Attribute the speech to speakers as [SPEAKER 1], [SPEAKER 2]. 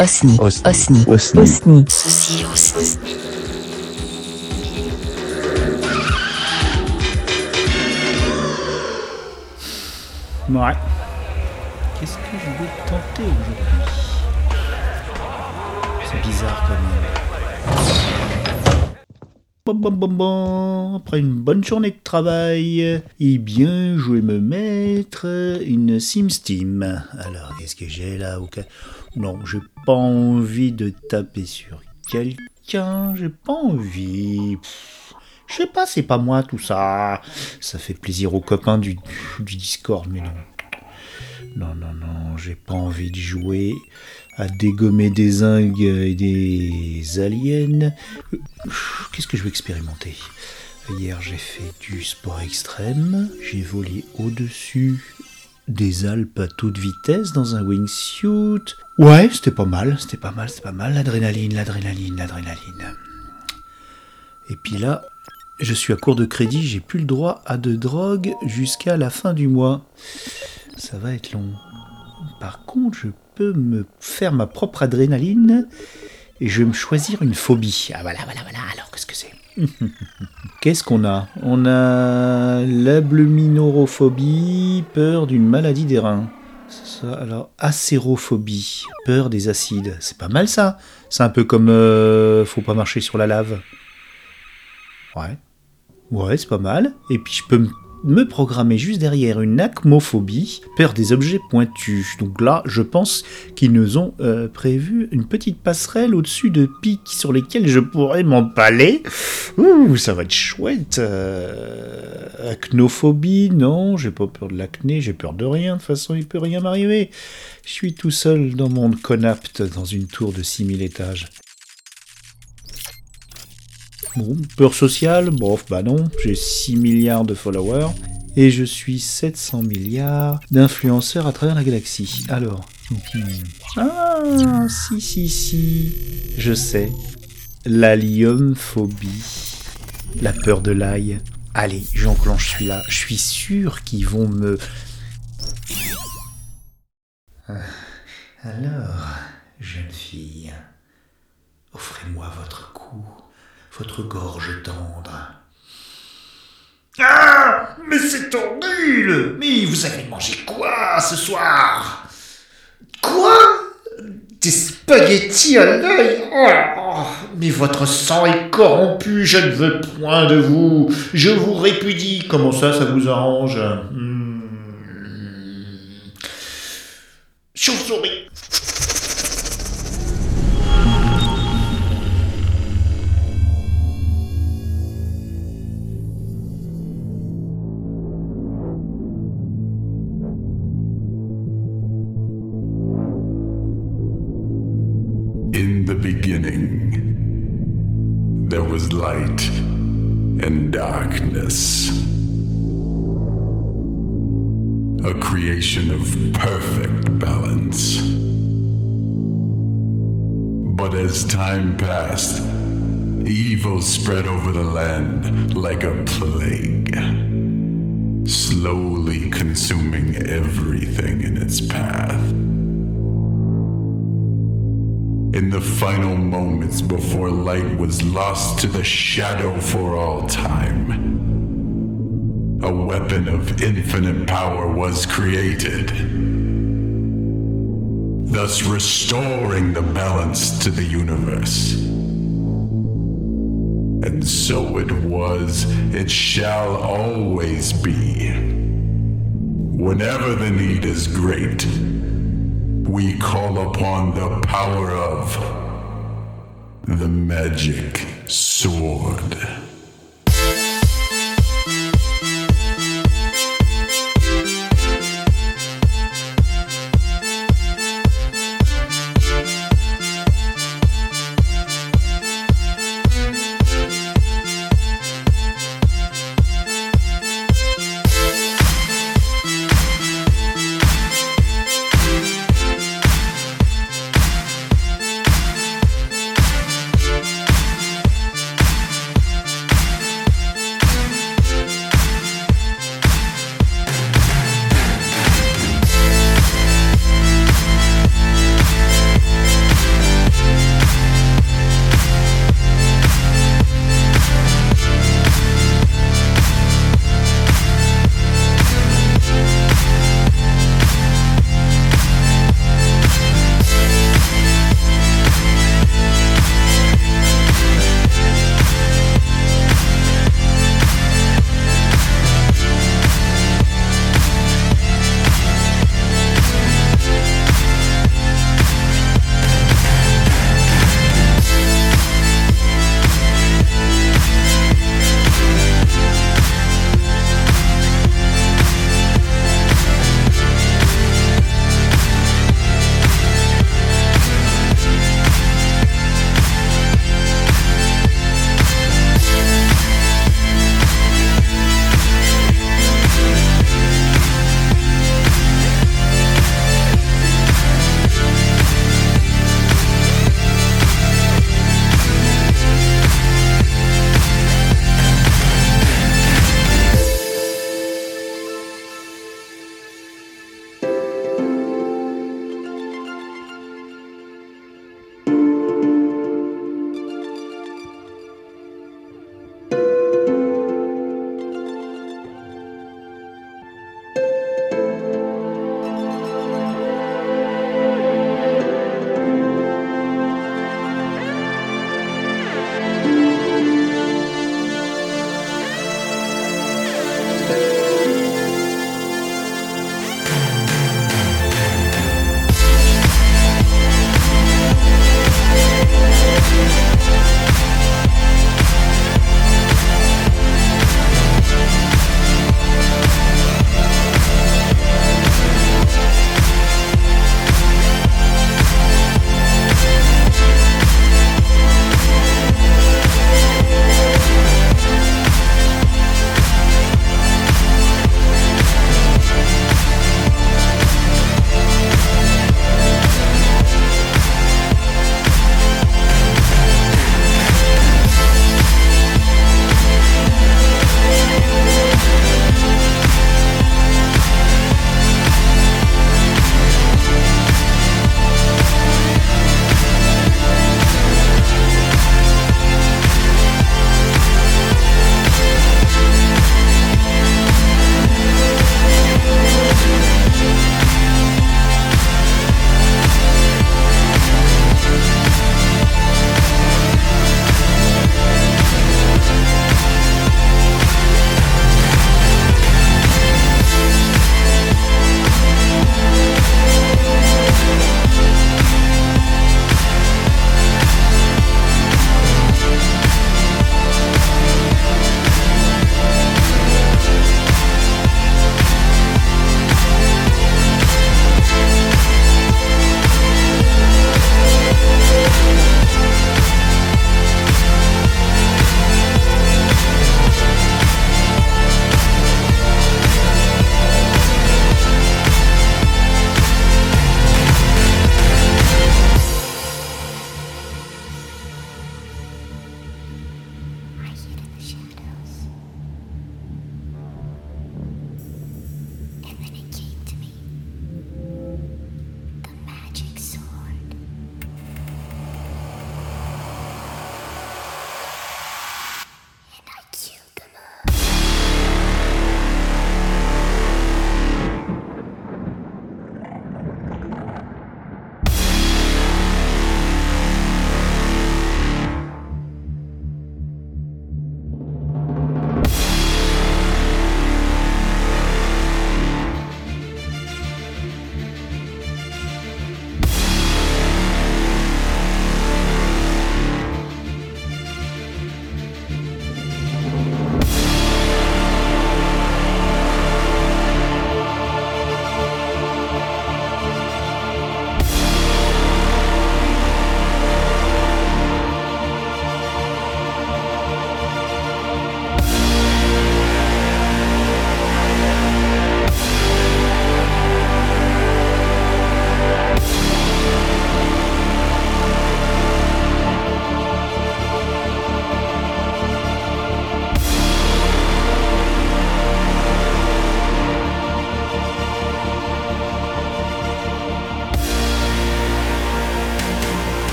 [SPEAKER 1] Osni.
[SPEAKER 2] Osni.
[SPEAKER 1] Osni.
[SPEAKER 2] Osni.
[SPEAKER 1] Osni.
[SPEAKER 3] Ouais. Qu'est-ce que je vais tenter aujourd'hui? C'est bizarre quand même. Bon, bon, bon, bon. Après une bonne journée de travail, eh bien, je vais me mettre une SimSteam. Alors, qu'est-ce que j'ai là Non, j'ai pas envie de taper sur quelqu'un, j'ai pas envie. Je sais pas, c'est pas moi tout ça. Ça fait plaisir aux copains du, du Discord, mais non. Non, non, non, j'ai pas envie de jouer à dégommer des ingues et des aliens. Qu'est-ce que je vais expérimenter? Hier, j'ai fait du sport extrême. J'ai volé au-dessus des Alpes à toute vitesse dans un wingsuit. Ouais, c'était pas mal, c'était pas mal, c'était pas mal. L'adrénaline, l'adrénaline, l'adrénaline. Et puis là, je suis à court de crédit, j'ai plus le droit à de drogue jusqu'à la fin du mois. Ça va être long. Par contre, je peux me faire ma propre adrénaline et je vais me choisir une phobie. Ah voilà, voilà, voilà. Alors, qu'est-ce que c'est? Qu'est-ce qu'on a? On a l'abluminorophobie, peur d'une maladie des reins. Ça, alors, acérophobie, peur des acides. C'est pas mal ça. C'est un peu comme euh, faut pas marcher sur la lave. Ouais. Ouais, c'est pas mal. Et puis je peux me- me programmer juste derrière une acmophobie, peur des objets pointus. Donc là, je pense qu'ils nous ont euh, prévu une petite passerelle au-dessus de pics sur lesquels je pourrais m'empaler. Ouh, ça va être chouette. Euh, acnophobie, non, j'ai pas peur de l'acné, j'ai peur de rien. De toute façon, il peut rien m'arriver. Je suis tout seul dans mon conapte dans une tour de 6000 étages. Bon, peur sociale, bof, bah non, j'ai 6 milliards de followers et je suis 700 milliards d'influenceurs à travers la galaxie. Alors, ah, si, si, si, je sais, l'alliumphobie, la peur de l'ail. Allez, j'enclenche celui-là, je suis sûr qu'ils vont me... Ah, Alors, jeune fille, offrez-moi votre cou, votre gorge tendre. Ah Mais c'est horrible Mais vous avez mangé quoi ce soir? Quoi? Des spaghettis à l'œil? Oh, Mais votre sang est corrompu, je ne veux point de vous. Je vous répudie. Comment ça, ça vous arrange? Hmm. Chauve-souris
[SPEAKER 4] beginning, there was light and darkness. A creation of perfect balance. But as time passed, evil spread over the land like a plague, slowly consuming everything in its path. In the final moments before light was lost to the shadow for all time, a weapon of infinite power was created, thus restoring the balance to the universe. And so it was, it shall always be. Whenever the need is great, we call upon the power of the magic sword.